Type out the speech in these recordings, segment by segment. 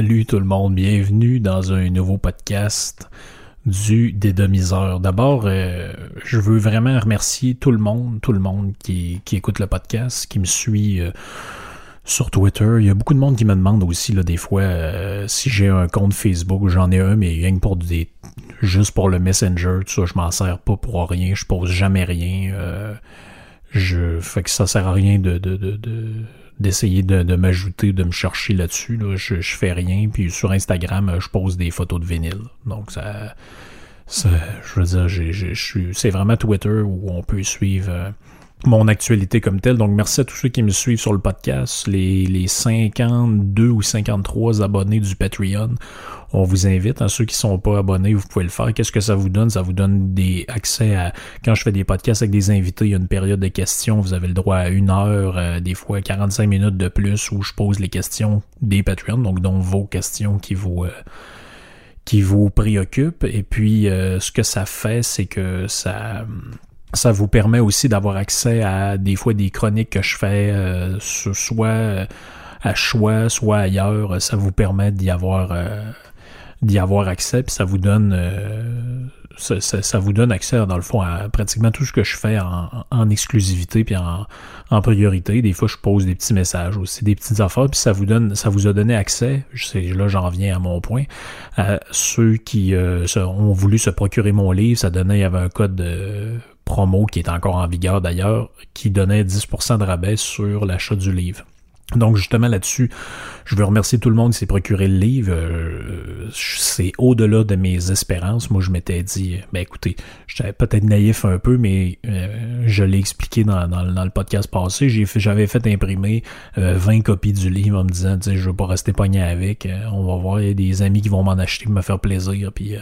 Salut tout le monde, bienvenue dans un nouveau podcast du Dédomiseur. D'abord, euh, je veux vraiment remercier tout le monde, tout le monde qui, écoute le podcast, qui me suit euh, sur Twitter. Il y a beaucoup de monde qui me demande aussi, là, des fois, euh, si j'ai un compte Facebook. J'en ai un, mais rien que pour des. juste pour le Messenger, tout ça, je m'en sers pas pour rien. Je pose jamais rien. je fait que ça sert à rien de- d'essayer de, de m'ajouter, de me chercher là-dessus. Là. Je, je fais rien. Puis sur Instagram, euh, je pose des photos de vinyle. Donc ça. ça je veux dire. C'est vraiment Twitter où on peut suivre. Mon actualité comme telle. Donc, merci à tous ceux qui me suivent sur le podcast, les, les 52 ou 53 abonnés du Patreon. On vous invite. À ceux qui sont pas abonnés, vous pouvez le faire. Qu'est-ce que ça vous donne? Ça vous donne des accès à... Quand je fais des podcasts avec des invités, il y a une période de questions. Vous avez le droit à une heure, euh, des fois 45 minutes de plus où je pose les questions des Patreons, donc dont vos questions qui vous... euh, qui vous préoccupent. Et puis, euh, ce que ça fait, c'est que ça ça vous permet aussi d'avoir accès à des fois des chroniques que je fais euh, so- soit euh, à choix, soit ailleurs. Ça vous permet d'y avoir euh, d'y avoir accès, puis ça vous donne euh, ça, ça- vous donne accès dans le fond à pratiquement tout ce que je fais en, en exclusivité puis en, en priorité. Des fois, je pose des petits messages aussi, des petites affaires, puis ça vous donne, ça vous a donné accès. Là, j'en viens à mon point. À ceux qui euh, ont voulu se procurer mon livre, ça donnait, il y avait un code de promo qui est encore en vigueur d'ailleurs, qui donnait 10% de rabais sur l'achat du livre. Donc justement là-dessus, je veux remercier tout le monde qui s'est procuré le livre. Euh, c'est au-delà de mes espérances. Moi, je m'étais dit, ben écoutez, j'étais peut-être naïf un peu, mais euh, je l'ai expliqué dans, le podcast passé. J'avais fait imprimer euh, 20 copies du livre en me disant, je veux pas rester pogné avec. Euh, on va voir, il y a des amis qui vont m'en acheter pour me faire plaisir, puis euh,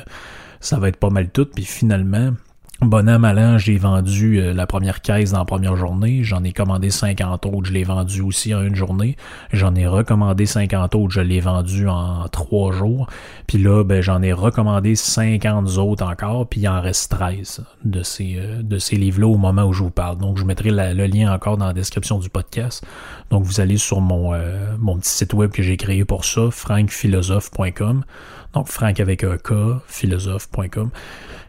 ça va être pas mal tout. Puis finalement, Bon an, mal an, j'ai vendu euh, la première caisse dans la première journée. J'en ai commandé 50 autres, je l'ai vendu aussi en une journée. J'en ai recommandé 50 autres, je l'ai vendu en trois jours. Puis là, ben, j'en ai recommandé 50 autres encore, puis il en reste 13 de ces, euh, de ces livres-là au moment où je vous parle. Donc, je mettrai le lien encore dans la description du podcast. Donc, vous allez sur mon, euh, petit site web que j'ai créé pour ça, frankphilosophe.com. Donc, frank avec un K, philosophe.com.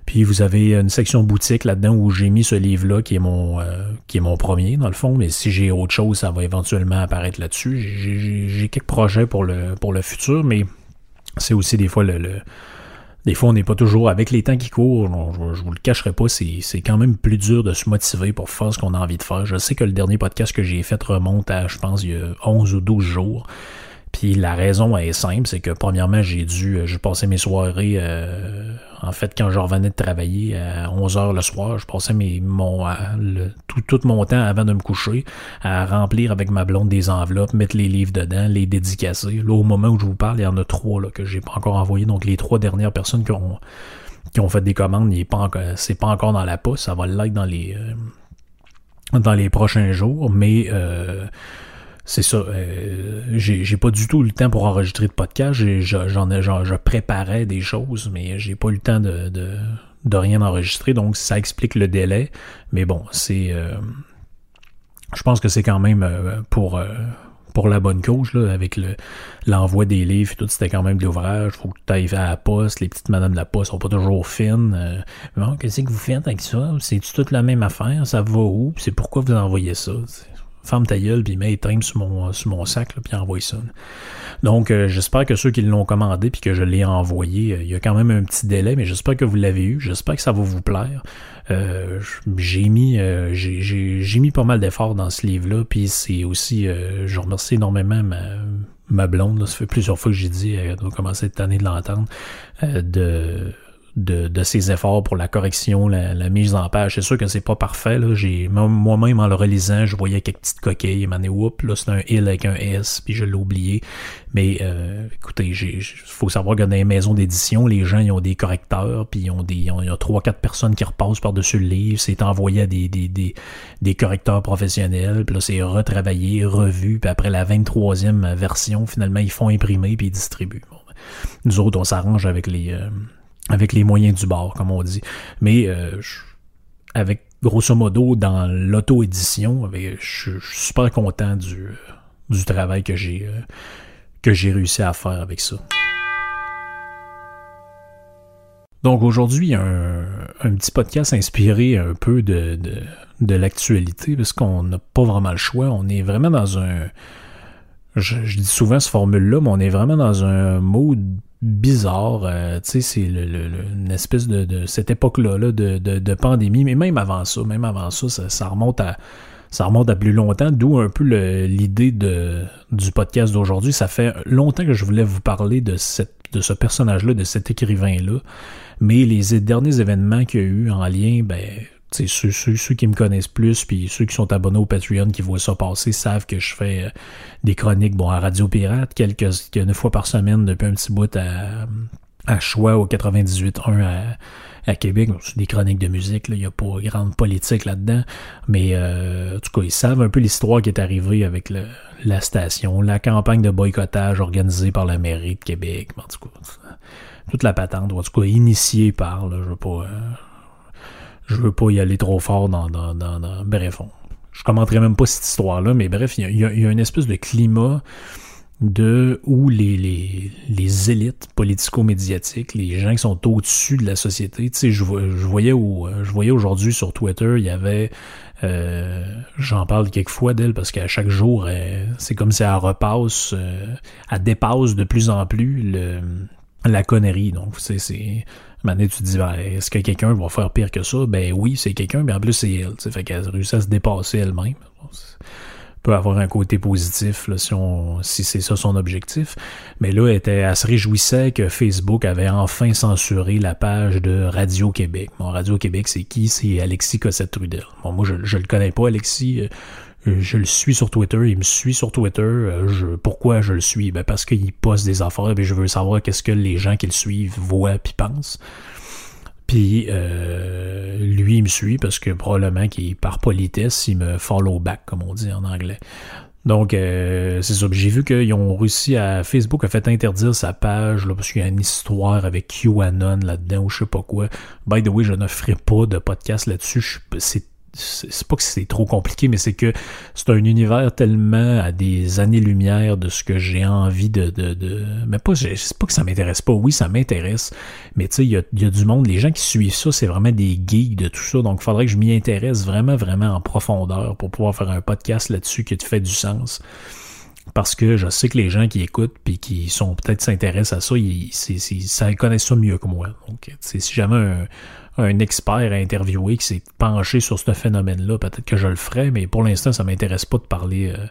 Puis vous avez une section boutique là-dedans où j'ai mis ce livre-là qui est mon euh, qui est mon premier dans le fond. Mais si j'ai autre chose, ça va éventuellement apparaître là-dessus. J'ai- quelques projets pour le futur, mais c'est aussi des fois le, des fois on n'est pas toujours avec les temps qui courent. je, je vous le cacherai pas, c'est quand même plus dur de se motiver pour faire ce qu'on a envie de faire. Je sais que le dernier podcast que j'ai fait remonte à, je pense, il y a 11 ou 12 jours. Puis la raison est simple, c'est que premièrement, j'ai dû, euh, j'ai passé mes soirées, euh, en fait, quand je revenais de travailler à 11 heures le soir, je passais mes, mon, tout, tout mon temps avant de me coucher à remplir avec ma blonde des enveloppes, mettre les livres dedans, les dédicacer. Là, au moment où je vous parle, il y en a trois là, que j'ai pas encore envoyé. Donc les trois dernières personnes qui ont, qui ont fait des commandes, il pas encore, c'est pas encore dans la poste, ça va l'être dans les, euh, dans les prochains jours, mais c'est ça. euh, j'ai pas du tout eu le temps pour enregistrer de podcast. J'en ai, je préparais des choses, mais j'ai pas eu le temps de, rien enregistrer. Donc ça explique le délai. Mais bon, c'est. euh, je pense que c'est quand même euh, pour. la bonne cause, là, avec le l'envoi des livres et tout, c'était quand même de l'ouvrage. Faut que tu ailles à la poste. Les petites madames de la poste sont pas toujours fines. Bon, qu'est-ce que vous faites avec ça? C'est-tu toute la même affaire? Ça va où? C'est pourquoi vous envoyez ça? Ferme ta puis mets les sur mon, sur mon sac, puis envoie ça. Donc, euh, j'espère que ceux qui l'ont commandé, puis que je l'ai envoyé, euh, il y a quand même un petit délai, mais j'espère que vous l'avez eu. J'espère que ça va vous plaire. Euh, j'ai mis euh, mis pas mal d'efforts dans ce livre-là, puis c'est aussi euh, je remercie énormément ma, ma blonde, ça fait plusieurs fois que j'ai dit, elle doit commencer cette année de l'entendre, de de, de ses efforts pour la correction, la, mise en page. C'est sûr que c'est pas parfait. Là. Moi-même, en le relisant, je voyais quelques petites coquilles. Et m'en oups, là, c'est un il avec un S, puis je l'ai oublié. Mais euh, écoutez, il faut savoir que dans les maisons d'édition, les gens ils ont des correcteurs, puis ils ont des. il y a trois, quatre personnes qui repassent par-dessus le livre. C'est envoyé à des, des, des, des correcteurs professionnels, puis là, c'est retravaillé, revu, puis après la 23e version, finalement, ils font imprimer puis ils distribuent. Ben, nous autres, on s'arrange avec les. Euh, avec les moyens du bord, comme on dit. Mais euh, avec grosso modo dans l'auto-édition, je suis super content du, du travail que j'ai euh, que j'ai réussi à faire avec ça. Donc aujourd'hui, un, un petit podcast inspiré un peu de, de, l'actualité, parce qu'on n'a pas vraiment le choix. On est vraiment dans un. Je dis souvent cette formule-là, mais on est vraiment dans un mode bizarre. Euh, tu sais, c'est le, une espèce de, cette époque-là là, de, de, pandémie, mais même avant ça, même avant ça, ça, remonte à ça remonte à plus longtemps, d'où un peu l'idée de du podcast d'aujourd'hui. Ça fait longtemps que je voulais vous parler de cette de ce personnage-là, de cet écrivain-là, mais les derniers événements qu'il y a eu en lien, ben ceux, ceux, ceux, qui me connaissent plus, puis ceux qui sont abonnés au Patreon, qui voient ça passer, savent que je fais euh, des chroniques bon, à Radio Pirate, quelques, une fois par semaine depuis un petit bout à, à Choix au 98.1 à, à Québec. C'est des chroniques de musique, il n'y a pas grande politique là-dedans. Mais euh, en tout cas, ils savent un peu l'histoire qui est arrivée avec le, la station, la campagne de boycottage organisée par la mairie de Québec. En tout cas, toute la patente, en tout cas, initiée par, là, je veux pas. Euh, je veux pas y aller trop fort dans, dans, dans, dans... bref, je commenterai même pas cette histoire-là, mais bref, il y a, une espèce de climat de où les, élites politico-médiatiques, les gens qui sont au-dessus de la société, tu sais, je, voyais voyais aujourd'hui sur Twitter, il y avait, euh, j'en parle quelquefois d'elle parce qu'à chaque jour, c'est comme si elle repasse, euh, elle dépasse de plus en plus le, la connerie. Donc, c'est, c'est, Maintenant, tu te dis, ben, est-ce que quelqu'un va faire pire que ça? Ben oui, c'est quelqu'un, mais en plus, c'est elle. T'sais, fait qu'elle a réussi à se dépasser elle-même. peut avoir un côté positif là, si, si c'est ça son objectif. Mais là, elle, était, elle se réjouissait que Facebook avait enfin censuré la page de Radio-Québec. Bon, Radio-Québec, c'est qui? C'est Alexis Cossette-Trudel. Bon, moi, je, je le connais pas, Alexis. Euh, je le suis sur Twitter, il me suit sur Twitter. Euh, pourquoi je le suis? Ben parce qu'il poste des affaires et je veux savoir qu'est-ce que les gens qui le suivent voient puis pensent. Puis euh, lui, il me suit parce que probablement qu'il par politesse, il me follow back, comme on dit en anglais. Donc, c'est ça. J'ai vu qu'ils ont réussi à. Facebook a fait interdire sa page là, parce qu'il y a une histoire avec QAnon là-dedans ou je sais pas quoi. By the way, je ne ferai pas de podcast là-dessus. C'est c'est pas que c'est trop compliqué, mais c'est que c'est un univers tellement à des années-lumière de ce que j'ai envie de, de, de... Mais pas, c'est pas que ça m'intéresse pas. Oui, ça m'intéresse. Mais tu sais, il y a, y a, du monde. Les gens qui suivent ça, c'est vraiment des geeks de tout ça. Donc, il faudrait que je m'y intéresse vraiment, vraiment en profondeur pour pouvoir faire un podcast là-dessus qui fait du sens. Parce que je sais que les gens qui écoutent puis qui sont peut-être s'intéressent à ça, ils, connaissent ça mieux que moi. Donc, si jamais un, un expert à interviewer qui s'est penché sur ce phénomène-là, peut-être que je le ferai, mais pour l'instant, ça m'intéresse pas de parler euh,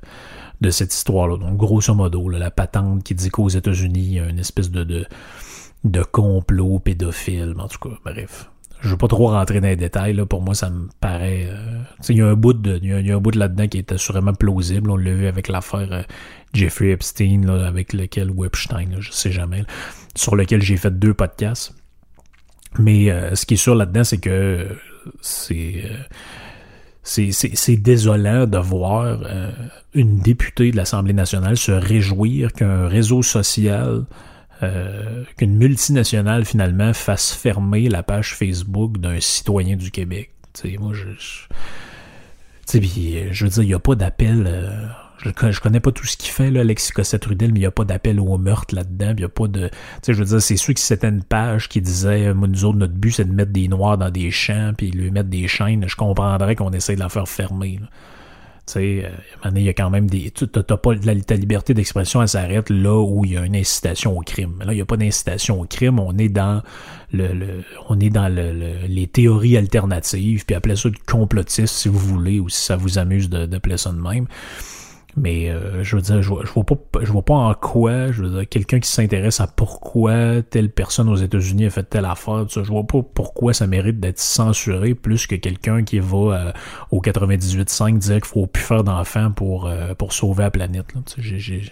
de cette histoire-là. Donc, grosso modo, la patente qui dit qu'aux États-Unis, il y a une espèce de, de, de complot pédophile, en tout cas, bref. Je veux pas trop rentrer dans les détails, là. Pour moi, ça me paraît. Euh, il y a un bout de. Y, a un bout de là-dedans qui est assurément plausible. On l'a vu avec l'affaire euh, Jeffrey Epstein, avec lequel Webstein, je sais jamais, sur lequel j'ai fait deux podcasts. Mais euh, ce qui est sûr là-dedans, c'est que c'est euh, c'est désolant de voir euh, une députée de l'Assemblée nationale se réjouir qu'un réseau social, qu'une multinationale finalement fasse fermer la page Facebook d'un citoyen du Québec. sais moi, je, je, je veux dire, il n'y a pas d'appel je, je connais pas tout ce qu'il fait, là, Alexis Cossette-Rudel, mais il n'y a pas d'appel au meurtre là-dedans, il n'y a pas de... Tu sais, je veux dire, c'est sûr que c'était une page qui disait, moi, nous autres, notre but, c'est de mettre des noirs dans des champs, puis lui mettre des chaînes, je comprendrais qu'on essaie de la faire fermer, là. Tu sais, euh, il y a quand même des. Tu n'as pas la, ta liberté d'expression, elle s'arrête là où il y a une incitation au crime. Là, il n'y a pas d'incitation au crime. On est dans le, le on est dans le, les théories alternatives, puis appelez ça du complotisme si vous voulez, ou si ça vous amuse de, de ça de même. Mais euh, je veux dire, je vois, je vois pas je vois pas en quoi, je veux dire, quelqu'un qui s'intéresse à pourquoi telle personne aux États-Unis a fait telle affaire, je vois pas pourquoi ça mérite d'être censuré plus que quelqu'un qui va euh, au 98.5 dire qu'il faut plus faire d'enfants pour euh, pour sauver la planète. J'ai, j'ai,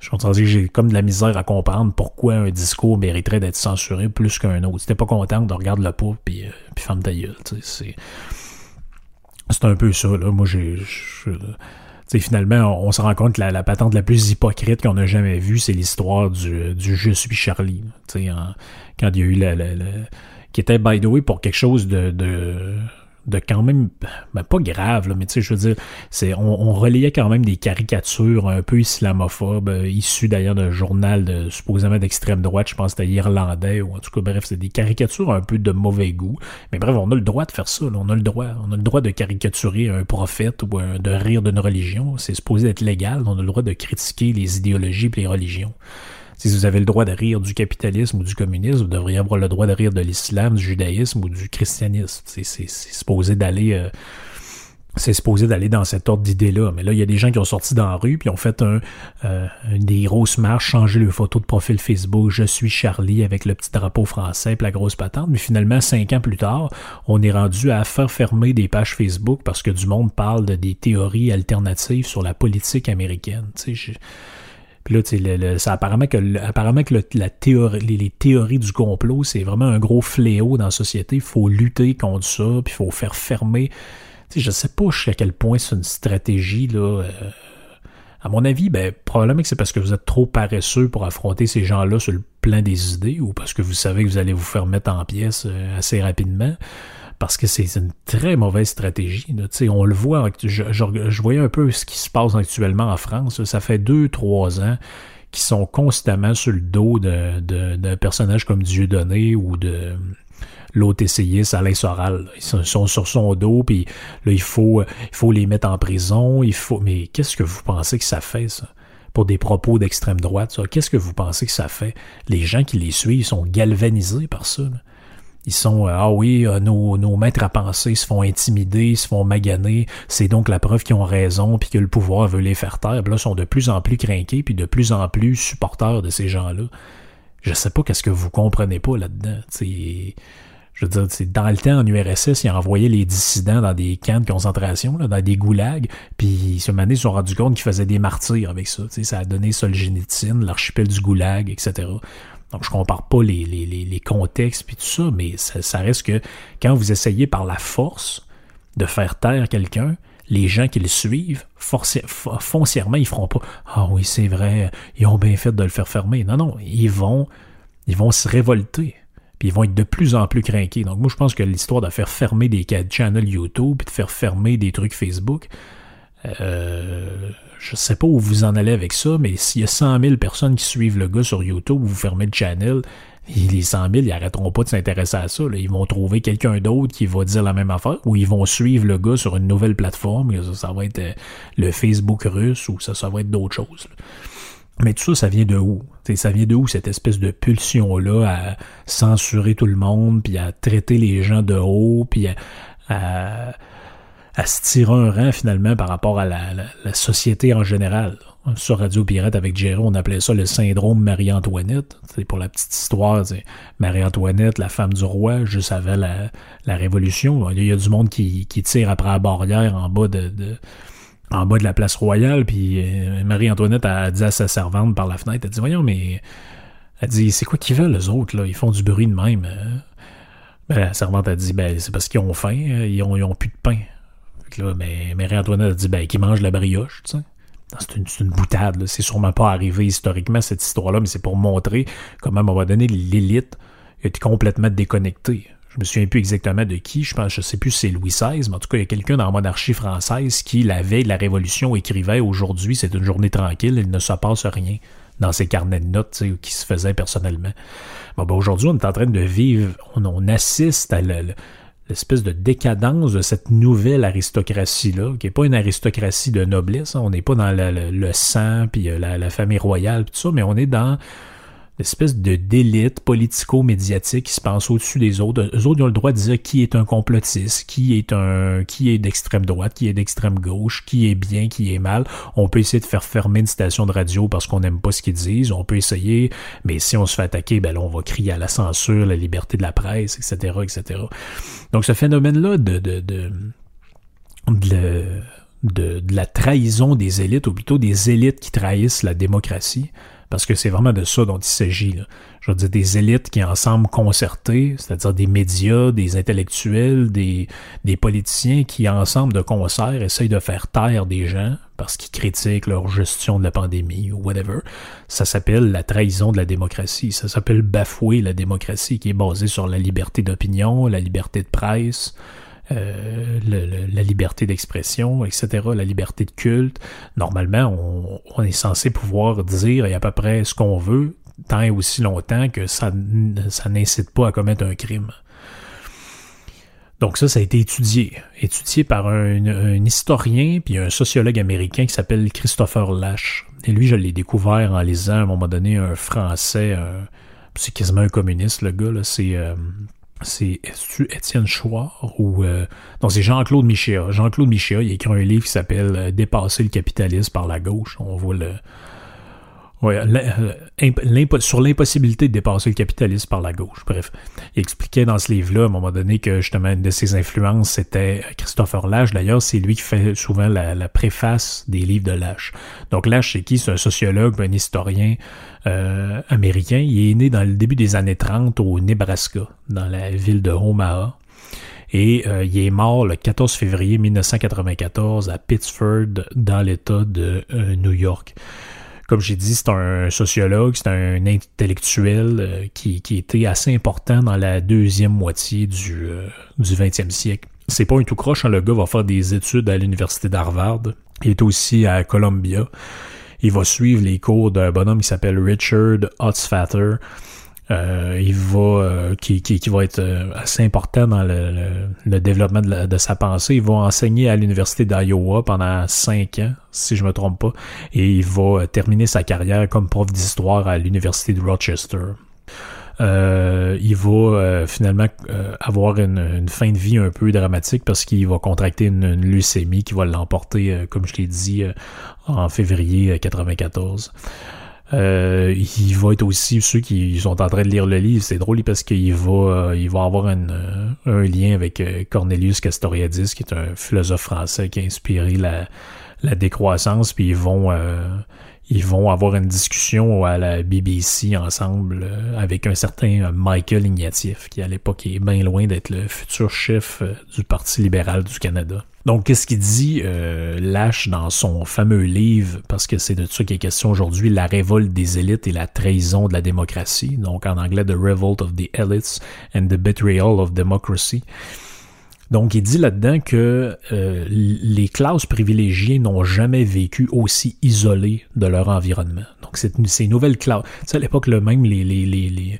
je j'ai comme de la misère à comprendre pourquoi un discours mériterait d'être censuré plus qu'un autre. T'es pas content, de regarde le pot puis, puis ferme ta gueule. C'est, c'est un peu ça, là. Moi, j'ai finalement, on, se rend compte que la, patente la plus hypocrite qu'on a jamais vue, c'est l'histoire du, du Je suis Charlie. quand il y a eu la, qui était, by the way, pour quelque chose de, de de quand même, ben pas grave, là, mais tu sais, je veux dire, c'est, on, on, relayait quand même des caricatures un peu islamophobes, euh, issues d'ailleurs d'un journal de, supposément d'extrême droite, je pense que c'était irlandais, ou en tout cas, bref, c'est des caricatures un peu de mauvais goût. Mais bref, on a le droit de faire ça, on a le droit. On a le droit de caricaturer un prophète ou de rire d'une religion. C'est supposé être légal, on a le droit de critiquer les idéologies et les religions. Si vous avez le droit de rire du capitalisme ou du communisme, vous devriez avoir le droit de rire de l'islam, du judaïsme ou du christianisme. C'est supposé d'aller... Euh, c'est supposé d'aller dans cet ordre d'idées-là. Mais là, il y a des gens qui ont sorti dans la rue, puis ont fait un, euh, des grosses marches, changé le photo de profil Facebook, je suis Charlie avec le petit drapeau français, puis la grosse patente. Mais finalement, cinq ans plus tard, on est rendu à faire fermer des pages Facebook parce que du monde parle de des théories alternatives sur la politique américaine. Tu sais, puis là, sais, ça apparemment que, les, théories du complot, c'est vraiment un gros fléau dans la société. Il faut lutter contre ça, puis il faut faire fermer. Tu sais, je sais pas jusqu'à quel point c'est une stratégie. Euh, à mon avis, ben, probablement que c'est parce que vous êtes trop paresseux pour affronter ces gens-là sur le plan des idées, ou parce que vous savez que vous allez vous faire mettre en pièces euh, assez rapidement parce que c'est une très mauvaise stratégie. On le voit, je, voyais un peu ce qui se passe actuellement en France. Ça fait deux, trois ans qu'ils sont constamment sur le dos d'un personnage comme Dieudonné ou de l'autre essayiste Alain Soral. Ils sont, sur son dos, puis il faut, il faut les mettre en prison. Il faut. Mais qu'est-ce que vous pensez que ça fait, ça? Pour des propos d'extrême droite, Qu'est-ce que vous pensez que ça fait? Les gens qui les suivent sont galvanisés par ça. Ils sont euh, ah oui, euh, nos, nos maîtres à penser se font intimider, se font maganer, c'est donc la preuve qu'ils ont raison puis que le pouvoir veut les faire taire. Là, sont de plus en plus craqués puis de plus en plus supporters de ces gens-là. Je sais pas qu'est-ce que vous comprenez pas là-dedans. Je veux dire, dans le temps, en URSS, ils envoyaient les dissidents dans des camps de concentration, là, dans des goulags, puis ce moment ils se sont rendus compte qu'ils faisaient des martyrs avec ça. Ça a donné Solzhenitsyn, l'archipel du goulag, etc. Donc, je compare pas les, les, contextes puis tout ça, mais ça, reste que quand vous essayez par la force de faire taire quelqu'un, les gens qui le suivent, foncièrement, ils feront pas Ah oui, c'est vrai, ils ont bien fait de le faire fermer. Non, non, ils vont, se révolter. Puis ils vont être de plus en plus craqués. Donc, moi, je pense que l'histoire de faire fermer des channels YouTube et de faire fermer des trucs Facebook, euh, je sais pas où vous en allez avec ça, mais s'il y a 100 000 personnes qui suivent le gars sur YouTube, vous fermez le channel, les 100 000, ils arrêteront pas de s'intéresser à ça. Ils vont trouver quelqu'un d'autre qui va dire la même affaire, ou ils vont suivre le gars sur une nouvelle plateforme, ça, va être euh, le Facebook russe, ou ça, ça va être d'autres choses. Mais tout ça, ça vient de où? ça vient de où cette espèce de pulsion-là à censurer tout le monde, puis à traiter les gens de haut, puis à se tirer un rang finalement par rapport à la, société en général. Sur Radio Pirate avec Jerry, on appelait ça le syndrome Marie-Antoinette. C'est pour la petite histoire, Marie-Antoinette, la femme du roi, juste avant la, Révolution. Il y a du monde qui, tire après la barrière en bas de, en bas de la place royale, puis euh, Marie-Antoinette a dit à sa servante par la fenêtre, elle dit, voyons, mais... Elle dit, c'est quoi qu'ils veulent, les autres, là? Ils font du bruit de même. Hein? Ben, la servante a dit, ben, c'est parce qu'ils ont faim, hein? ils ont, ils ont plus de pain mais Marie-Antoinette a dit ben, qu'il mange la brioche. C'est une, boutade, c'est sûrement pas arrivé historiquement cette histoire-là, mais c'est pour montrer comment à un moment donné l'élite est complètement déconnectée. je me souviens plus exactement de qui, je pense, je sais plus si c'est Louis XVI, mais en tout cas, il y a quelqu'un dans la monarchie française qui, la veille de la Révolution, écrivait aujourd'hui, c'est une journée tranquille, il ne se passe rien dans ses carnets de notes qui se faisaient personnellement. Ben aujourd'hui, on est en train de vivre, on, assiste à l'espèce de décadence de cette nouvelle aristocratie-là, qui n'est pas une aristocratie de noblesse, hein. on n'est pas dans le, sang, puis euh, la, la famille royale, tout ça, mais on est dans espèce de d'élite politico-médiatique qui se pense au-dessus des autres. Eux autres, ils ont le droit de dire qui est un complotiste, qui est un, qui est d'extrême droite, qui est d'extrême gauche, qui est bien, qui est mal. On peut essayer de faire fermer une station de radio parce qu'on n'aime pas ce qu'ils disent. On peut essayer, mais si on se fait attaquer, ben là, on va crier à la censure, la liberté de la presse, etc., etc. Donc, ce phénomène-là de, de, de, de la trahison des élites, ou plutôt des élites qui trahissent la démocratie, parce que c'est vraiment de ça dont il s'agit. Je veux dire, des élites qui ensemble concertées, c'est-à-dire des médias, des intellectuels, des, des politiciens qui ensemble de concert essayent de faire taire des gens parce qu'ils critiquent leur gestion de la pandémie ou whatever. Ça s'appelle la trahison de la démocratie. Ça s'appelle bafouer la démocratie qui est basée sur la liberté d'opinion, la liberté de presse, euh, la liberté d'expression, etc., la liberté de culte. Normalement, on, est censé pouvoir dire à peu près ce qu'on veut, tant et aussi longtemps que ça, ça n'incite pas à commettre un crime. Donc ça, ça a été étudié. Étudié par un, historien puis un sociologue américain qui s'appelle Christopher Lash. Et lui, je l'ai découvert en lisant à un moment donné un français, c'est quasiment un communiste, le gars, c'est... Euh, c'est Étienne Chouard ou euh, non c'est Jean-Claude Michéa. Jean-Claude Michéa, il a écrit un livre qui s'appelle euh, Dépasser le capitalisme par la gauche. On voit le Ouais, euh, sur l'impossibilité de dépasser le capitalisme par la gauche. Bref, il expliquait dans ce livre-là, à un moment donné, que justement, une de ses influences, c'était Christopher Lash. D'ailleurs, c'est lui qui fait souvent la, préface des livres de Lash. Donc, Lash, c'est qui? C'est un sociologue, un historien euh, américain. Il est né dans le début des années 30 au Nebraska, dans la ville de Omaha. Et euh, il est mort le 14 février 1994 à Pittsford, dans l'État de New York. Comme j'ai dit, c'est un sociologue, c'est un intellectuel euh, qui, qui, était assez important dans la deuxième moitié du, euh, du 20e siècle. C'est pas un tout croche, hein, le gars va faire des études à l'université d'Harvard. Il est aussi à Columbia. Il va suivre les cours d'un bonhomme qui s'appelle Richard Hotzfatter, euh, il va euh, qui, qui, qui, va être euh, assez important dans le, le, développement de, sa pensée. Il va enseigner à l'université d'Iowa pendant cinq ans, si je me trompe pas, et il va terminer sa carrière comme prof d'histoire à l'université de Rochester. Euh, il va finalement avoir une, une, fin de vie un peu dramatique parce qu'il va contracter une, une, leucémie qui va l'emporter, comme je l'ai dit, en février 94. Euh, il va être aussi ceux qui sont en train de lire le livre. C'est drôle parce qu'il va, euh, il va avoir euh, un lien avec Cornelius Castoriadis, qui est un philosophe français qui a inspiré la, la décroissance. Puis ils vont, ils vont avoir une discussion à la BBC ensemble avec un certain Michael Ignatieff, qui à l'époque est bien loin d'être le futur chef du Parti libéral du Canada. Donc, qu'est-ce qu'il dit euh, Lash dans son fameux livre, parce que c'est de ça qu'il est question aujourd'hui, La révolte des élites et la trahison de la démocratie, donc en anglais The Revolt of the Elites and the Betrayal of Democracy. Donc, il dit là-dedans que euh, les classes privilégiées n'ont jamais vécu aussi isolées de leur environnement. Donc, ces nouvelles classes, tu sais, à l'époque, le même, les, les, les,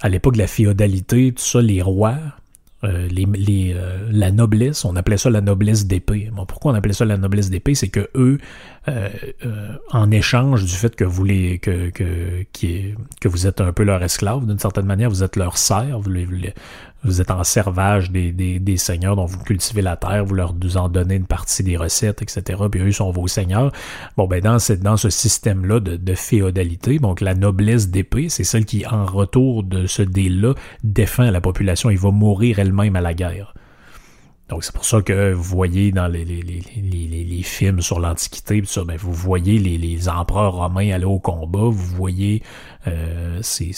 à l'époque de la féodalité, tout ça, les rois, euh, les, les, euh, la noblesse, on appelait ça la noblesse d'épée. Bon, pourquoi on appelait ça la noblesse d'épée? C'est que eux, en échange du fait que vous les, que, que, que vous êtes un peu leur esclave, d'une certaine manière, vous êtes leur serf, vous, les, vous êtes en servage des, des, des, seigneurs dont vous cultivez la terre, vous leur en donnez une partie des recettes, etc. Puis eux sont vos seigneurs. Bon, ben dans, cette, dans ce système-là de, de, féodalité, donc la noblesse d'épée, c'est celle qui, en retour de ce deal-là, défend la population et va mourir elle-même à la guerre. Donc c'est pour ça que vous voyez dans les, les, les, les, les films sur l'Antiquité, ben, vous voyez les, les empereurs romains aller au combat, vous voyez euh, c'est,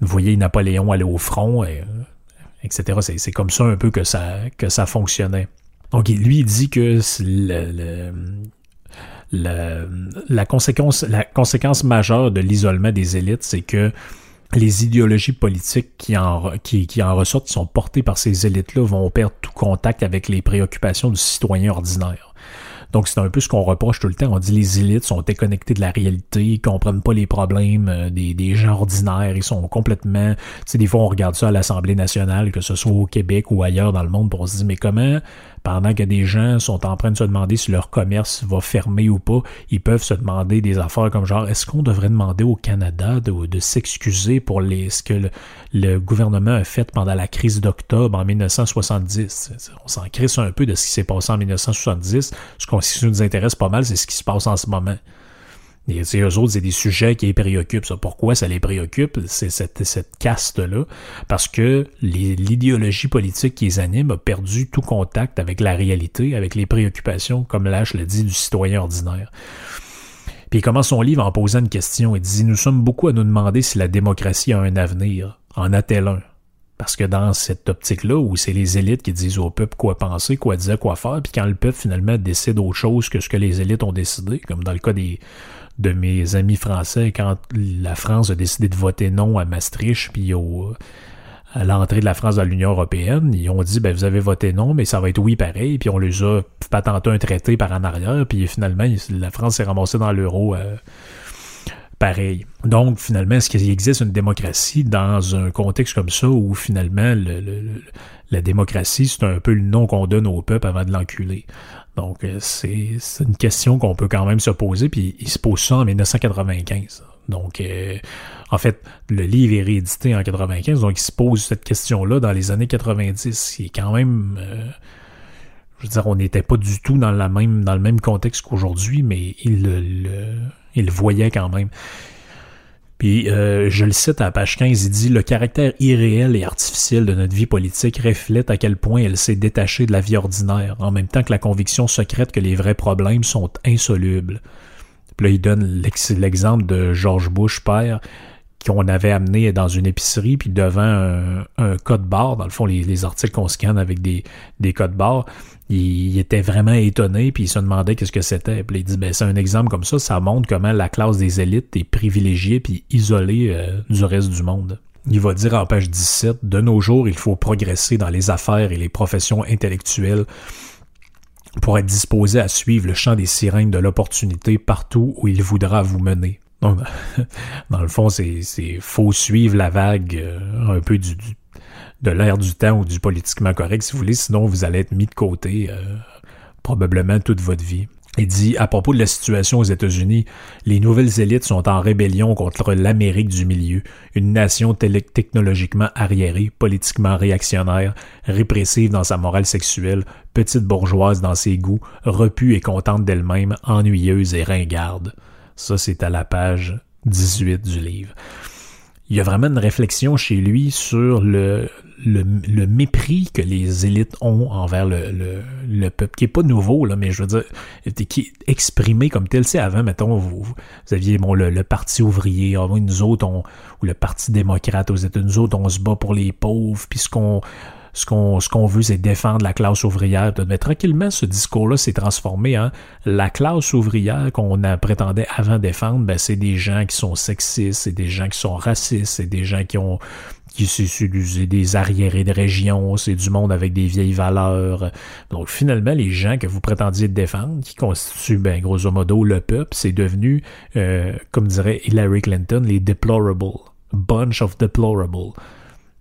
vous voyez Napoléon aller au front. Et, etc. C'est comme ça un peu que ça, fonctionnait. Donc lui, il dit que la, conséquence, majeure de l'isolement des élites, c'est que les idéologies politiques qui en, qui, en ressortent, sont portées par ces élites-là, vont perdre tout contact avec les préoccupations du citoyen ordinaire. Donc, c'est un peu ce qu'on reproche tout le temps. On dit les élites sont déconnectées de la réalité, ils comprennent pas les problèmes euh, des, gens ordinaires, ils sont complètement... Tu sais, des fois, on regarde ça à l'Assemblée nationale, que ce soit au Québec ou ailleurs dans le monde, pour se dit, mais comment pendant que des gens sont en train de se demander si leur commerce va fermer ou pas, ils peuvent se demander des affaires comme genre est-ce qu'on devrait demander au Canada de, s'excuser pour ce que le, gouvernement a fait pendant la crise d'octobre en 1970. On s'en crisse un peu de ce qui s'est passé en 1970. Ce, ce qui nous intéresse pas mal, c'est ce qui se passe en ce moment. Et eux autres, c'est des sujets qui les préoccupent. Pourquoi ça les préoccupe? C'est cette, caste-là? Parce que l'idéologie politique qui les anime a perdu tout contact avec la réalité, avec les préoccupations, comme je l'ai dit, du citoyen ordinaire. Puis il commence son livre en posant une question. Il dit Nous sommes beaucoup à nous demander si la démocratie a un avenir. En a-t-elle un? Parce que dans cette optique-là, où c'est les élites qui disent au peuple quoi penser, quoi dire, quoi faire, puis quand le peuple finalement décide autre chose que ce que les élites ont décidé, comme dans le cas des, de mes amis français quand la France a décidé de voter non à Maastricht, puis au, à l'entrée de la France dans l'Union européenne, ils ont dit ben vous avez voté non, mais ça va être oui pareil, puis on les a patenté un traité par en arrière, puis finalement la France s'est ramassée dans l'euro euh, pareil. Donc finalement, est-ce qu'il existe une démocratie dans un contexte comme ça où finalement la démocratie c'est un peu le nom qu'on donne au peuple avant de l'enculer? Donc, euh, c'est une question qu'on peut quand même se poser, puis il se pose ça en 1995. Donc, euh, en fait, le livre est réédité en 95, donc il se pose cette question-là dans les années 90. Il est quand même... Euh, je veux dire, on n'était pas du tout dans, la même, dans le même contexte qu'aujourd'hui, mais il le, il voyait quand même. Puis euh, je le cite à page 15, il dit Le caractère irréel et artificiel de notre vie politique reflète à quel point elle s'est détachée de la vie ordinaire, en même temps que la conviction secrète que les vrais problèmes sont insolubles. Puis là, il donne l'exemple de George Bush, père, qu'on avait amené dans une épicerie, puis devant un, un code barre, dans le fond, les, les articles qu'on scanne avec des, des codes barres, il, était vraiment étonné, puis il se demandait qu'est-ce que c'était. Puis il dit, ben c'est un exemple comme ça, ça montre comment la classe des élites est privilégiée puis isolée euh, du reste du monde. Il va dire en page 17, de nos jours, il faut progresser dans les affaires et les professions intellectuelles pour être disposé à suivre le champ des sirènes de l'opportunité partout où il voudra vous mener. Donc, dans le fond, c'est faut suivre la vague euh, un peu de l'ère du temps ou du politiquement correct, si vous voulez, sinon vous allez être mis de côté euh, probablement toute votre vie. Il dit à propos de la situation aux États-Unis, les nouvelles élites sont en rébellion contre l'Amérique du milieu, une nation technologiquement arriérée, politiquement réactionnaire, répressive dans sa morale sexuelle, petite bourgeoise dans ses goûts, repue et contente d'elle-même, ennuyeuse et ringarde. Ça, c'est à la page 18 du livre il y a vraiment une réflexion chez lui sur le, le, mépris que les élites ont envers le, le, peuple, qui est pas nouveau, là, mais je veux dire, qui est exprimé comme tel. C'est avant, mettons, vous, vous aviez bon, le, Parti ouvrier, ah, nous autres, on, ou le Parti démocrate nous autres, on se bat pour les pauvres, puis ce qu'on ce qu'on veut, c'est défendre la classe ouvrière. Mais tranquillement, ce discours-là s'est transformé en la classe ouvrière qu'on prétendait avant défendre, ben, c'est des gens qui sont sexistes, c'est des gens qui sont racistes, c'est des gens qui ont qui c'est des arriérés de région, c'est du monde avec des vieilles valeurs. Donc finalement, les gens que vous prétendiez défendre, qui constituent ben, grosso modo le peuple, c'est devenu, euh, comme dirait Hillary Clinton, les deplorable, bunch of deplorable.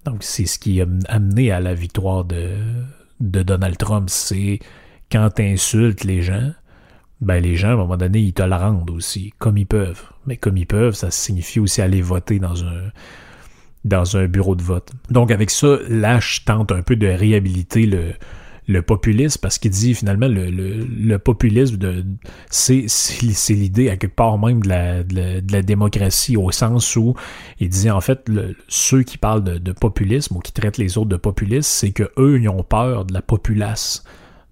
Donc c'est ce qui a amené à la victoire de, Donald Trump, c'est quand tu insultes les gens, ben les gens, à un moment donné, ils te la rendent aussi, comme ils peuvent. Mais comme ils peuvent, ça signifie aussi aller voter dans un bureau de vote. Donc avec ça, Lash tente un peu de réhabiliter le, le populisme parce qu'il dit finalement le, le, populisme de c'est c'est l'idée à quelque part même de la, de la, démocratie au sens où il dit en fait ceux qui parlent de, populisme ou qui traitent les autres de populistes c'est que eux ils ont peur de la populace.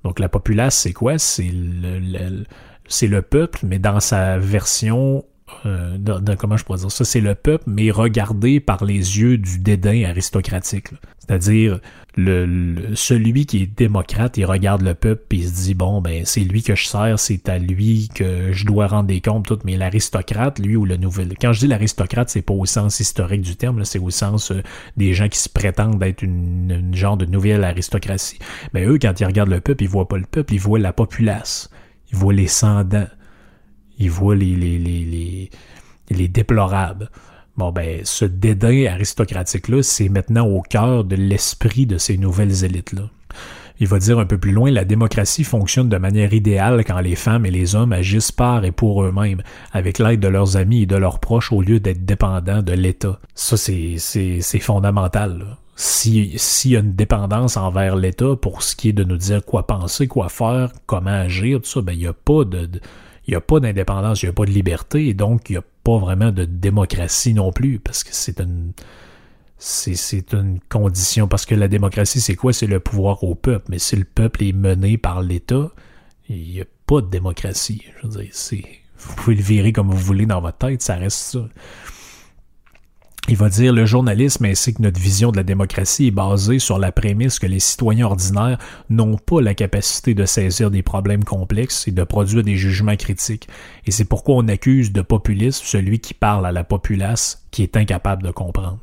Donc la populace c'est quoi? C'est le, c'est le peuple mais dans sa version euh, comment je pourrais dire ça, c'est le peuple, mais regardé par les yeux du dédain aristocratique. C'est-à-dire, le, celui qui est démocrate, il regarde le peuple et il se dit, bon, ben, c'est lui que je sers, c'est à lui que je dois rendre des comptes, tout. Mais l'aristocrate, lui, ou le nouvel... Quand je dis l'aristocrate, c'est pas au sens historique du terme, c'est au sens euh, des gens qui se prétendent d'être une, une genre de nouvelle aristocratie. Mais eux, quand ils regardent le peuple, ils voient pas le peuple, ils voient la populace. Ils voient les sans-dents. Ils voient les, les, les, les, les déplorables. Bon, ben, ce dédain aristocratique-là, c'est maintenant au cœur de l'esprit de ces nouvelles élites-là. Il va dire un peu plus loin, la démocratie fonctionne de manière idéale quand les femmes et les hommes agissent par et pour eux-mêmes, avec l'aide de leurs amis et de leurs proches au lieu d'être dépendants de l'État. Ça, c'est, fondamental. là. Si, s'il y a une dépendance envers l'État pour ce qui est de nous dire quoi penser, quoi faire, comment agir, tout ça, ben, il n'y a pas de- il n'y a pas d'indépendance, il n'y a pas de liberté, et donc il n'y a pas vraiment de démocratie non plus, parce que c'est une, c'est, une condition, parce que la démocratie, c'est quoi? C'est le pouvoir au peuple, mais si le peuple est mené par l'État, il n'y a pas de démocratie. Je veux dire, vous pouvez le virer comme vous voulez dans votre tête, ça reste ça. Il va dire le journalisme ainsi que notre vision de la démocratie est basée sur la prémisse que les citoyens ordinaires n'ont pas la capacité de saisir des problèmes complexes et de produire des jugements critiques. Et c'est pourquoi on accuse de populisme celui qui parle à la populace qui est incapable de comprendre.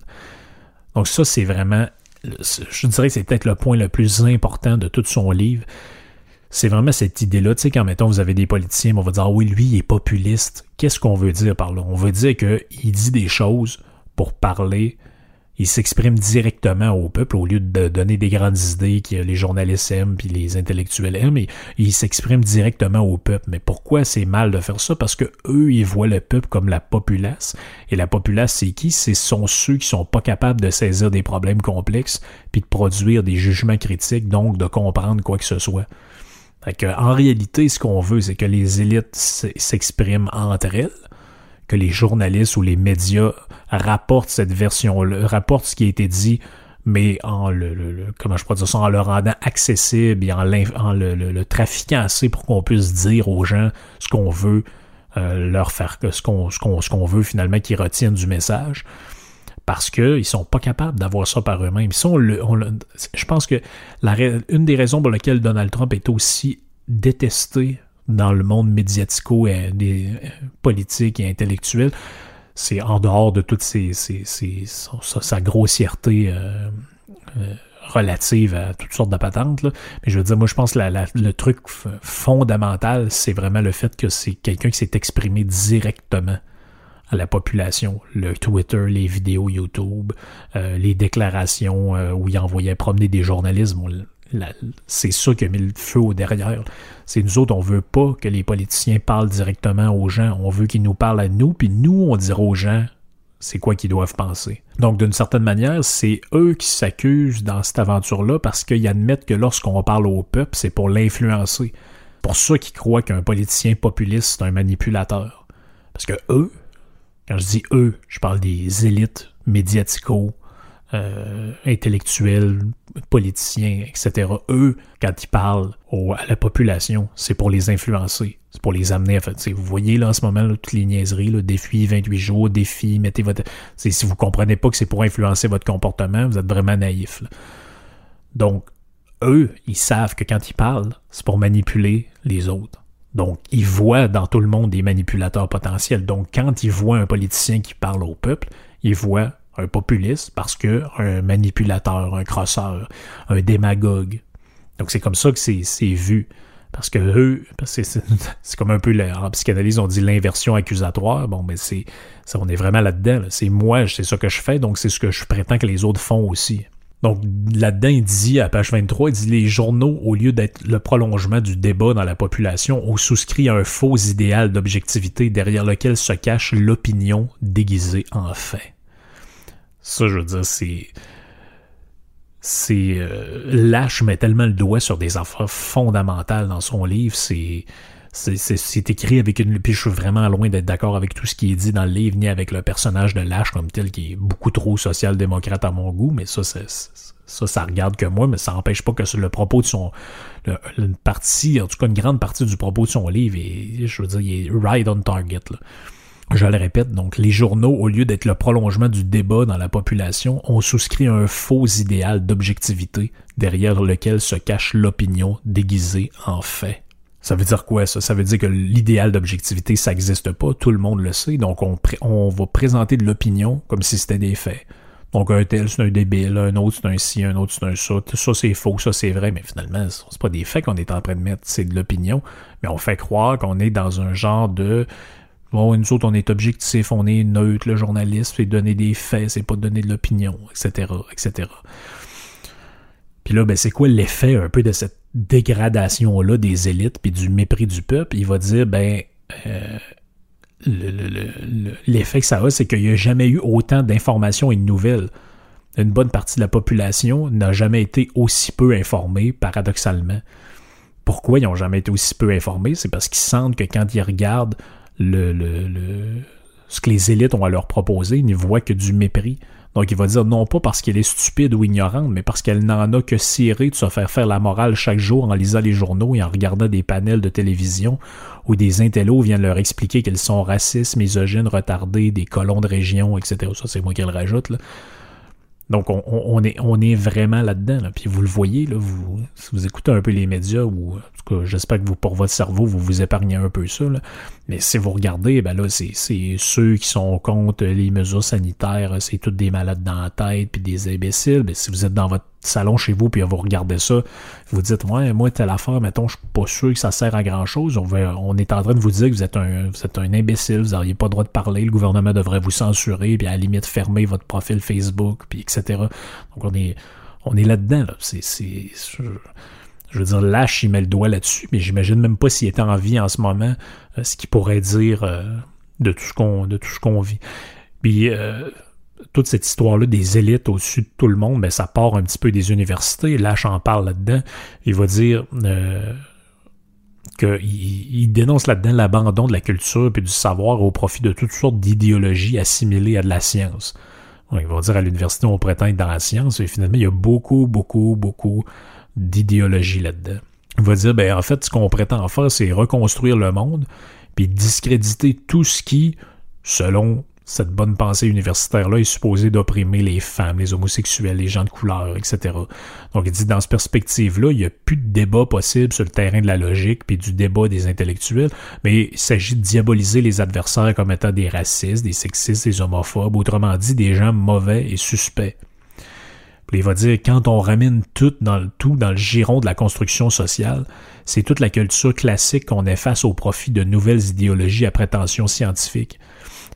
Donc ça, c'est vraiment, je dirais que c'est peut-être le point le plus important de tout son livre. C'est vraiment cette idée-là, tu sais, quand, mettons, vous avez des politiciens, on va dire, ah oui, lui, il est populiste. Qu'est-ce qu'on veut dire par là? On veut dire qu'il dit des choses pour parler, il s'exprime directement au peuple au lieu de donner des grandes idées que les journalistes aiment puis les intellectuels aiment, et il s'exprime directement au peuple. Mais pourquoi c'est mal de faire ça? Parce que eux, ils voient le peuple comme la populace. Et la populace, c'est qui? Ce sont ceux qui sont pas capables de saisir des problèmes complexes puis de produire des jugements critiques, donc de comprendre quoi que ce soit. Fait que, en réalité, ce qu'on veut, c'est que les élites s'expriment entre elles, que les journalistes ou les médias rapportent cette version-là, rapportent ce qui a été dit, mais en le, comment je pourrais dire ça, en le rendant accessible et en, en le, trafiquant assez pour qu'on puisse dire aux gens ce qu'on veut euh, leur faire, ce qu'on ce qu'on veut finalement qu'ils retiennent du message. Parce qu'ils sont pas capables d'avoir ça par eux-mêmes. Je pense que une des raisons pour lesquelles Donald Trump est aussi détesté dans le monde médiatico et des politiques et intellectuel, c'est en dehors de toute sa, grossièreté euh, euh, relative à toutes sortes de patentes. Mais je veux dire, moi, je pense que le truc fondamental, c'est vraiment le fait que c'est quelqu'un qui s'est exprimé directement à la population. Le Twitter, les vidéos YouTube, euh, les déclarations où il envoyait promener des journalistes. C'est ça qui a mis le feu derrière. C'est nous autres, on veut pas que les politiciens parlent directement aux gens. On veut qu'ils nous parlent à nous, puis nous, on dira aux gens c'est quoi qu'ils doivent penser. Donc, d'une certaine manière, c'est eux qui s'accusent dans cette aventure-là parce qu'ils admettent que lorsqu'on parle au peuple, c'est pour l'influencer. Pour ceux qui croient qu'un politicien populiste, c'est un manipulateur. Parce que eux, quand je dis eux, je parle des élites médiatico, euh, intellectuels, politiciens, etc. Eux, quand ils parlent à la population, c'est pour les influencer. C'est pour les amener à faire. Vous voyez là en ce moment toutes les niaiseries, là, défi 28 jours, défi, mettez votre. Si vous comprenez pas que c'est pour influencer votre comportement, vous êtes vraiment naïf. Donc, eux, ils savent que quand ils parlent, c'est pour manipuler les autres. Donc, ils voient dans tout le monde des manipulateurs potentiels. Donc, quand ils voient un politicien qui parle au peuple, ils voient un populiste parce que un manipulateur, un crosseur, un démagogue. Donc, c'est comme ça que c'est vu. Parce que eux, c'est comme un peu, la- en psychanalyse, on dit l'inversion accusatoire. Bon, mais c'est, ça, on est vraiment là-dedans. là. C'est moi, c'est ça que je fais, donc c'est ce que je prétends que les autres font aussi. Donc là-dedans, il dit à page 23, il dit les journaux, au lieu d'être le prolongement du débat dans la population, ont souscrit à un faux idéal d'objectivité derrière lequel se cache l'opinion déguisée en fait. Ça, je veux dire, c'est c'est euh, Lâche met tellement le doigt sur des affaires fondamentales dans son livre, c'est c'est- écrit avec une puis je suis vraiment loin d'être d'accord avec tout ce qui est dit dans le livre ni avec le personnage de Lâche comme tel qui est beaucoup trop social-démocrate à mon goût mais ça ça ça regarde que moi mais ça n'empêche pas que le propos de son une partie en tout cas une grande partie du propos de son livre et je veux dire il est right on target là. Je le répète, donc les journaux, au lieu d'être le prolongement du débat dans la population, ont souscrit un faux idéal d'objectivité derrière lequel se cache l'opinion déguisée en fait. Ça veut dire quoi ça? Ça veut dire que l'idéal d'objectivité, ça n'existe pas, tout le monde le sait, donc on, on va présenter de l'opinion comme si c'était des faits. Donc un tel, c'est un débile, un autre, c'est un ci, un autre, c'est un ça. Ça, c'est faux, ça, c'est vrai, mais finalement, c'est pas des faits qu'on est en train de mettre, c'est de l'opinion. Mais on fait croire qu'on est dans un genre de Bon, nous autres, on est objectif, on est neutre, le journaliste, c'est donner des faits, c'est pas donner de l'opinion, etc., etc. Puis là, ben, c'est quoi l'effet un peu de cette dégradation-là des élites puis du mépris du peuple? Il va dire, ben, euh, l'effet que ça a, c'est qu'il n'y a jamais eu autant d'informations et de nouvelles. Une bonne partie de la population n'a jamais été aussi peu informée, paradoxalement. Pourquoi ils n'ont jamais été aussi peu informés? C'est parce qu'ils sentent que quand ils regardent ce que les élites ont à leur proposer, il ne voit que du mépris. Donc il va dire non pas parce qu'elle est stupide ou ignorante, mais parce qu'elle n'en a que ciré de se faire faire la morale chaque jour en lisant les journaux et en regardant des panels de télévision où des intellos viennent leur expliquer qu'elles sont racistes, misogynes, retardés, des colons de région, etc. Ça, c'est moi qui le rajoute. Là. Donc, on, est, on est vraiment là-dedans. Puis vous le voyez, là, vous, si vous écoutez un peu les médias, ou en tout cas, j'espère que vous, pour votre cerveau, vous vous épargnez un peu ça. Mais si vous regardez, ben là, c'est ceux qui sont contre les mesures sanitaires, c'est tous des malades dans la tête, puis des imbéciles. Ben, si vous êtes dans votre salon chez vous, puis vous regardez ça, vous dites, ouais, moi, telle affaire, mettons, je suis pas sûr que ça sert à grand chose. On, on est en train de vous dire que vous êtes un, vous êtes un imbécile, vous n'auriez pas le droit de parler, le gouvernement devrait vous censurer, puis à la limite fermer votre profil Facebook, puis etc. Donc on est, on est là-dedans, là. C'est, c'est, je veux dire, lâche, il met le doigt là-dessus, mais j'imagine même pas s'il était en vie en ce moment, euh, ce qu'il pourrait dire euh, de tout ce qu'on, de tout ce qu'on vit. Puis, euh, toute cette histoire-là des élites au-dessus de tout le monde, ben, ça part un petit peu des universités. Lâche en parle là-dedans. Il va dire euh, qu'il il dénonce là-dedans l'abandon de la culture et du savoir au profit de toutes sortes d'idéologies assimilées à de la science. il va dire à l'université, on prétend être dans la science, et finalement, il y a beaucoup, beaucoup, beaucoup d'idéologie là-dedans. Il va dire, ben, en fait, ce qu'on prétend faire, c'est reconstruire le monde, puis discréditer tout ce qui, selon cette bonne pensée universitaire-là est supposée d'opprimer les femmes, les homosexuels, les gens de couleur, etc. Donc, il dit, dans cette perspective-là, il n'y a plus de débat possible sur le terrain de la logique puis du débat des intellectuels, mais il s'agit de diaboliser les adversaires comme étant des racistes, des sexistes, des homophobes, autrement dit, des gens mauvais et suspects. Puis il va dire, quand on ramène tout dans le tout dans le giron de la construction sociale, c'est toute la culture classique qu'on efface au profit de nouvelles idéologies à prétention scientifique.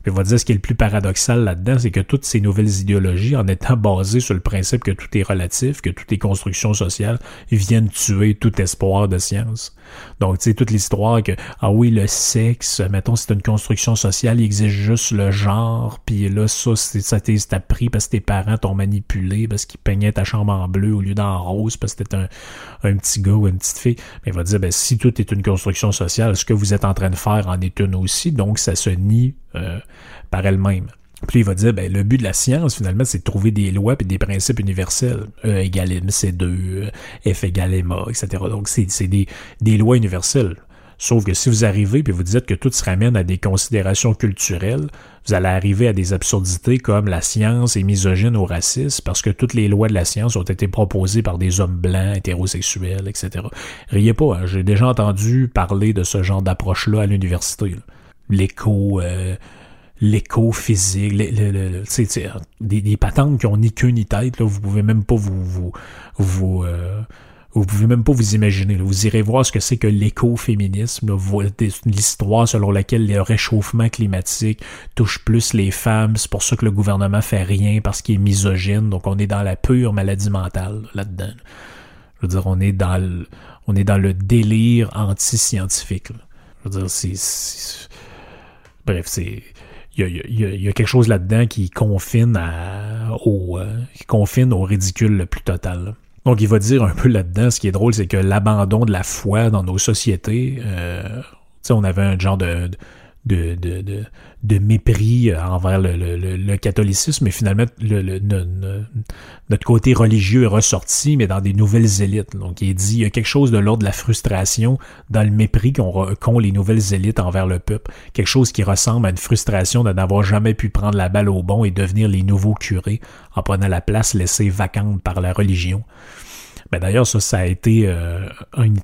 Il va dire ce qui est le plus paradoxal là-dedans, c'est que toutes ces nouvelles idéologies, en étant basées sur le principe que tout est relatif, que tout est construction sociale, viennent tuer tout espoir de science. Donc, tu sais, toute l'histoire que, ah oui, le sexe, mettons, c'est une construction sociale, il existe juste le genre, puis là, ça, ça t'est appris parce que tes parents t'ont manipulé, parce qu'ils peignaient ta chambre en bleu au lieu d'en rose, parce que t'étais un, un petit gars ou une petite fille. Mais il va dire, ben, si tout est une construction sociale, ce que vous êtes en train de faire en est une aussi, donc ça se nie euh, par elle-même. Puis il va dire, ben, le but de la science, finalement, c'est de trouver des lois et des principes universels. E égale MC2, F égale MA, etc. Donc, c'est des, lois universelles. Sauf que si vous arrivez et vous dites que tout se ramène à des considérations culturelles, vous allez arriver à des absurdités comme la science est misogyne ou raciste parce que toutes les lois de la science ont été proposées par des hommes blancs, hétérosexuels, etc. Riez pas, hein, j'ai déjà entendu parler de ce genre d'approche-là à l'université. L'écho, euh, l'écho physique, des, des patentes qui ont ni queue ni tête, là, vous pouvez même pas vous vous vous, euh, pouvez même pas vous imaginer. Vous irez voir ce que c'est que l'écoféminisme, l'histoire selon laquelle le réchauffement climatique touche plus les femmes. C'est pour ça que le gouvernement fait rien parce qu'il est misogyne. Donc on est dans la pure maladie mentale là-dedans. Je veux dire, on est dans le, on est dans le délire anti-scientifique. Je veux dire, c'est, bref, c'est il y, a, quelque chose là-dedans qui confine au euh, qui confine au ridicule le plus total. Donc il va dire un peu là-dedans, ce qui est drôle, c'est que l'abandon de la foi dans nos sociétés, euh, on avait un genre de, de, mépris envers le, catholicisme, mais finalement, le, notre côté religieux est ressorti, mais dans des nouvelles élites. Donc, il est dit, il y a quelque chose de l'ordre de la frustration dans le mépris qu'ont les nouvelles élites envers le peuple. Quelque chose qui ressemble à une frustration de n'avoir jamais pu prendre la balle au bon et devenir les nouveaux curés en prenant la place laissée vacante par la religion. Ben d'ailleurs, ça, ça a été euh,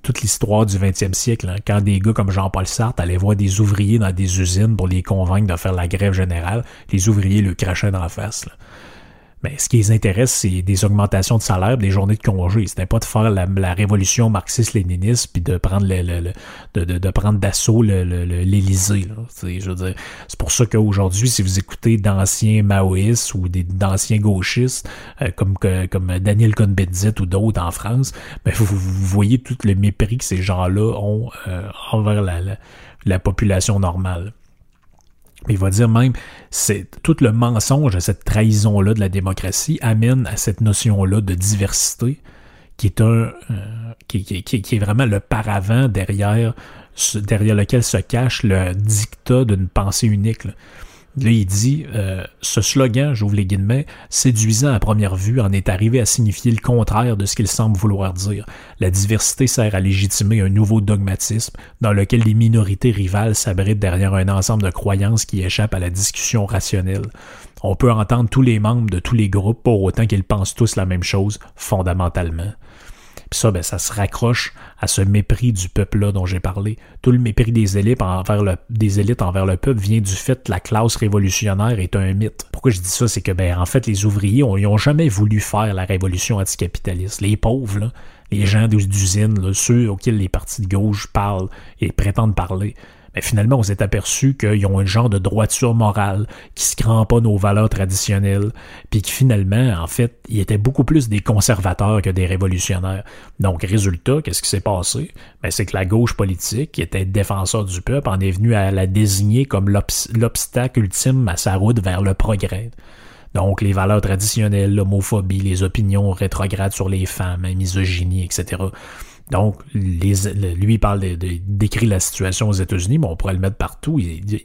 toute l'histoire du 20e siècle. Hein. quand des gars comme Jean-Paul Sartre allaient voir des ouvriers dans des usines pour les convaincre de faire la grève générale, les ouvriers le crachaient dans la face. Mais ce qui les intéresse, c'est des augmentations de salaire, des journées de congé. C'était pas de faire la, révolution marxiste-léniniste puis de prendre le, de, de, prendre d'assaut l'Élysée. C'est pour ça qu'aujourd'hui, si vous écoutez d'anciens maoïstes ou d'anciens gauchistes euh, comme comme Daniel Cohn-Bendit ou d'autres en France, ben vous, voyez tout le mépris que ces gens-là ont euh, envers la, la population normale. Il va dire même, c'est tout le mensonge, cette trahison-là de la démocratie amène à cette notion-là de diversité, qui est un, euh, qui, est vraiment le paravent derrière, derrière lequel se cache le dictat d'une pensée unique. Il dit euh, ce slogan, j'ouvre les guillemets, séduisant à première vue, en est arrivé à signifier le contraire de ce qu'il semble vouloir dire. La diversité sert à légitimer un nouveau dogmatisme dans lequel les minorités rivales s'abritent derrière un ensemble de croyances qui échappent à la discussion rationnelle. On peut entendre tous les membres de tous les groupes pour autant qu'ils pensent tous la même chose, fondamentalement ça, ben, ça se raccroche à ce mépris du peuple-là dont j'ai parlé. Tout le mépris des élites, envers le, des élites envers le peuple vient du fait que la classe révolutionnaire est un mythe. Pourquoi je dis ça? C'est que, ben, en fait, les ouvriers, n'ont jamais voulu faire la révolution anticapitaliste. Les pauvres, là, les gens d'usines, ceux auxquels les partis de gauche parlent et prétendent parler, mais finalement, on s'est aperçu qu'ils ont un genre de droiture morale qui se pas nos valeurs traditionnelles, puis que finalement, en fait, ils étaient beaucoup plus des conservateurs que des révolutionnaires. Donc, résultat, qu'est-ce qui s'est passé? Ben, c'est que la gauche politique, qui était défenseur du peuple, en est venue à la désigner comme l'obstacle ultime à sa route vers le progrès. Donc, les valeurs traditionnelles, l'homophobie, les opinions rétrogrades sur les femmes, la misogynie, etc. Donc, les, lui, parle de, décrit la situation aux États-Unis, mais on pourrait le mettre partout.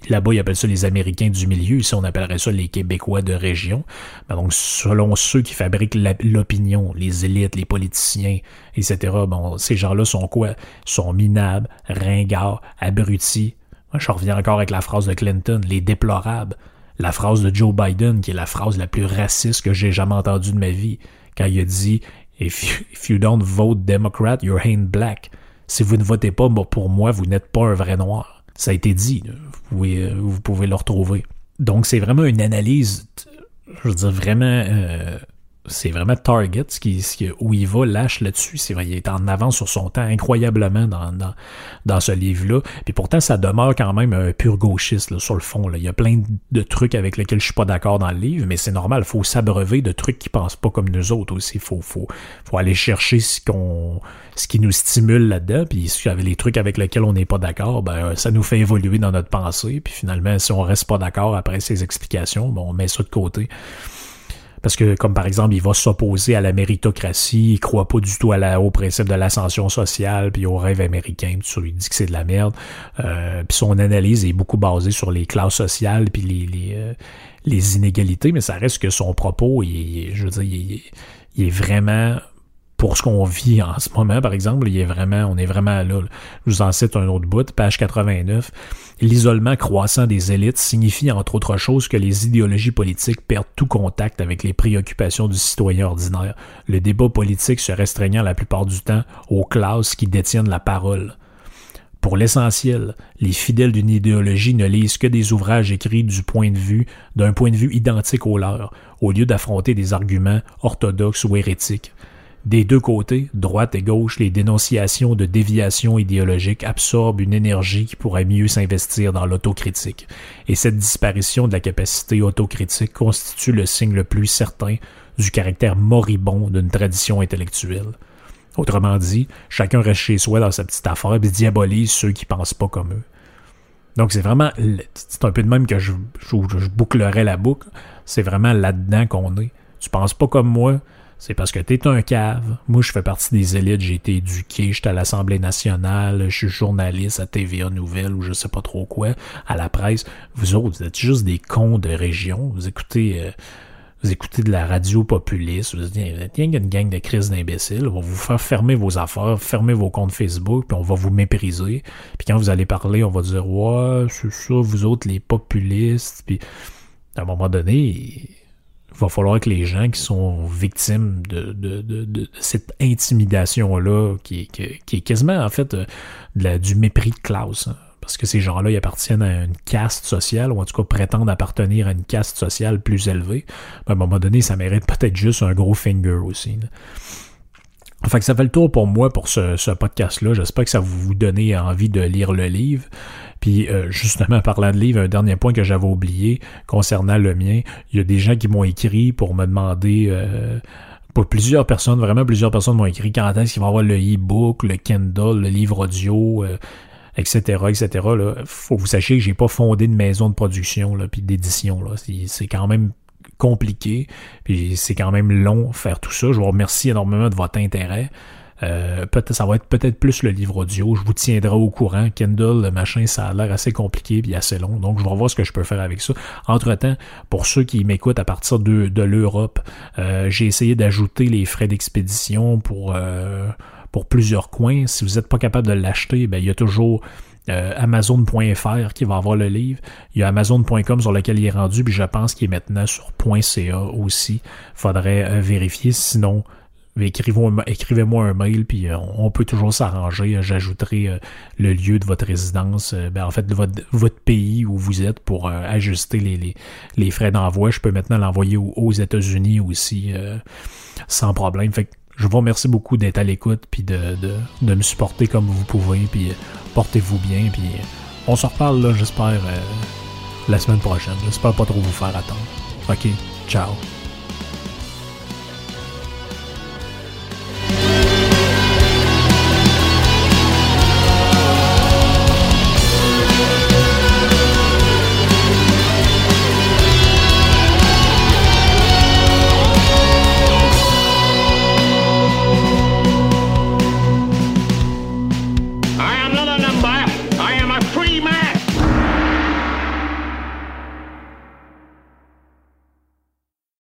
Là-bas, il appelle ça les Américains du milieu. Ici, on appellerait ça les Québécois de région. Ben, donc, selon ceux qui fabriquent l'opinion, les élites, les politiciens, etc., bon, ces gens-là sont quoi? Sont minables, ringards, abrutis. Moi, je reviens encore avec la phrase de Clinton, les déplorables. La phrase de Joe Biden, qui est la phrase la plus raciste que j'ai jamais entendue de ma vie, quand il a dit If you, don't vote Democrat, you're ain't black. Si vous ne votez pas pour moi, vous n'êtes pas un vrai noir. Ça a été dit. Vous pouvez, vous pouvez le retrouver. Donc, c'est vraiment une analyse, je veux dire, vraiment euh, c'est vraiment Target ce qui, où il va lâche là-dessus. C'est vrai, il est en avance sur son temps incroyablement dans, dans, dans ce livre-là. Puis pourtant, ça demeure quand même un pur gauchiste sur le fond. Là. Il y a plein de trucs avec lesquels je suis pas d'accord dans le livre, mais c'est normal. Faut s'abreuver de trucs qui pensent pas comme nous autres aussi. Faut, faut, faut aller chercher ce qu'on ce qui nous stimule là-dedans. Puis avec les trucs avec lesquels on n'est pas d'accord, ben ça nous fait évoluer dans notre pensée. Puis finalement, si on reste pas d'accord après ces explications, ben, on met ça de côté. Parce que, comme par exemple, il va s'opposer à la méritocratie, il croit pas du tout au principe de l'ascension sociale, puis au rêve américain, puis ça lui dit que c'est de la merde. Euh, puis son analyse est beaucoup basée sur les classes sociales, puis les, euh, inégalités, mais ça reste que son propos, je veux dire, il est vraiment pour ce qu'on vit en ce moment, par exemple, il est vraiment, on est vraiment là. Je vous en cite un autre bout, page 89. L'isolement croissant des élites signifie, entre autres choses, que les idéologies politiques perdent tout contact avec les préoccupations du citoyen ordinaire, le débat politique se restreignant la plupart du temps aux classes qui détiennent la parole. Pour l'essentiel, les fidèles d'une idéologie ne lisent que des ouvrages écrits du point de vue, d'un point de vue identique au leur, au lieu d'affronter des arguments orthodoxes ou hérétiques. Des deux côtés, droite et gauche, les dénonciations de déviation idéologique absorbent une énergie qui pourrait mieux s'investir dans l'autocritique. Et cette disparition de la capacité autocritique constitue le signe le plus certain du caractère moribond d'une tradition intellectuelle. Autrement dit, chacun reste chez soi dans sa petite affaire et diabolise ceux qui pensent pas comme eux. Donc c'est vraiment, c'est un peu de même que je, je, bouclerais la boucle, c'est vraiment là-dedans qu'on est. Tu penses pas comme moi, c'est parce que t'es un cave. Moi, je fais partie des élites, j'ai été éduqué, j'étais à l'Assemblée nationale, je suis journaliste à TVA Nouvelle ou je sais pas trop quoi, à la presse. Vous autres, vous êtes juste des cons de région. Vous écoutez... Euh, vous écoutez de la radio populiste, vous dites, il y a une gang de crises d'imbéciles, on va vous faire fermer vos affaires, fermer vos comptes Facebook, puis on va vous mépriser. Puis quand vous allez parler, on va dire, ouais, c'est ça, vous autres, les populistes. Puis à un moment donné, il va falloir que les gens qui sont victimes de, cette intimidation-là, qui, est quasiment, en fait, de du mépris de classe, hein, parce que ces gens-là, ils appartiennent à une caste sociale, ou en tout cas prétendent appartenir à une caste sociale plus élevée. à un moment donné, ça mérite peut-être juste un gros finger aussi. Que ça fait le tour pour moi pour ce, podcast-là. J'espère que ça vous donner envie de lire le livre. Puis euh, justement, parlant de livre, un dernier point que j'avais oublié concernant le mien, il y a des gens qui m'ont écrit pour me demander... Euh, pour plusieurs personnes, vraiment plusieurs personnes m'ont écrit quand est-ce qu'il va y avoir le e-book, le Kindle, le livre audio, euh, etc., etc. Là, faut que vous sachiez que j'ai pas fondé de maison de production là, puis d'édition. C'est, quand même compliqué, puis c'est quand même long faire tout ça. Je vous remercie énormément de votre intérêt. Euh, peut-être ça va être peut-être plus le livre audio. Je vous tiendrai au courant. Kindle, le machin, ça a l'air assez compliqué puis assez long. Donc, je vais voir ce que je peux faire avec ça. Entre-temps, pour ceux qui m'écoutent à partir de, de l'Europe, euh, j'ai essayé d'ajouter les frais d'expédition pour euh, pour plusieurs coins. Si vous n'êtes pas capable de l'acheter, ben, il y a toujours euh, Amazon.fr qui va avoir le livre. Il y a Amazon.com sur lequel il est rendu, puis je pense qu'il est maintenant sur .ca aussi. Faudrait euh, vérifier, sinon écrivez-moi un mail, puis euh, on peut toujours s'arranger. J'ajouterai le lieu de votre résidence, ben, en fait, votre, votre, pays où vous êtes pour ajuster les, les, frais d'envoi. Je peux maintenant l'envoyer aux, États-Unis aussi sans problème. Fait je vous remercie beaucoup d'être à l'écoute puis de, de, de, me supporter comme vous pouvez. Puis euh, portez-vous bien. Puis euh, on se reparle là, j'espère, euh, la semaine prochaine. J'espère pas trop vous faire attendre. Ok, ciao.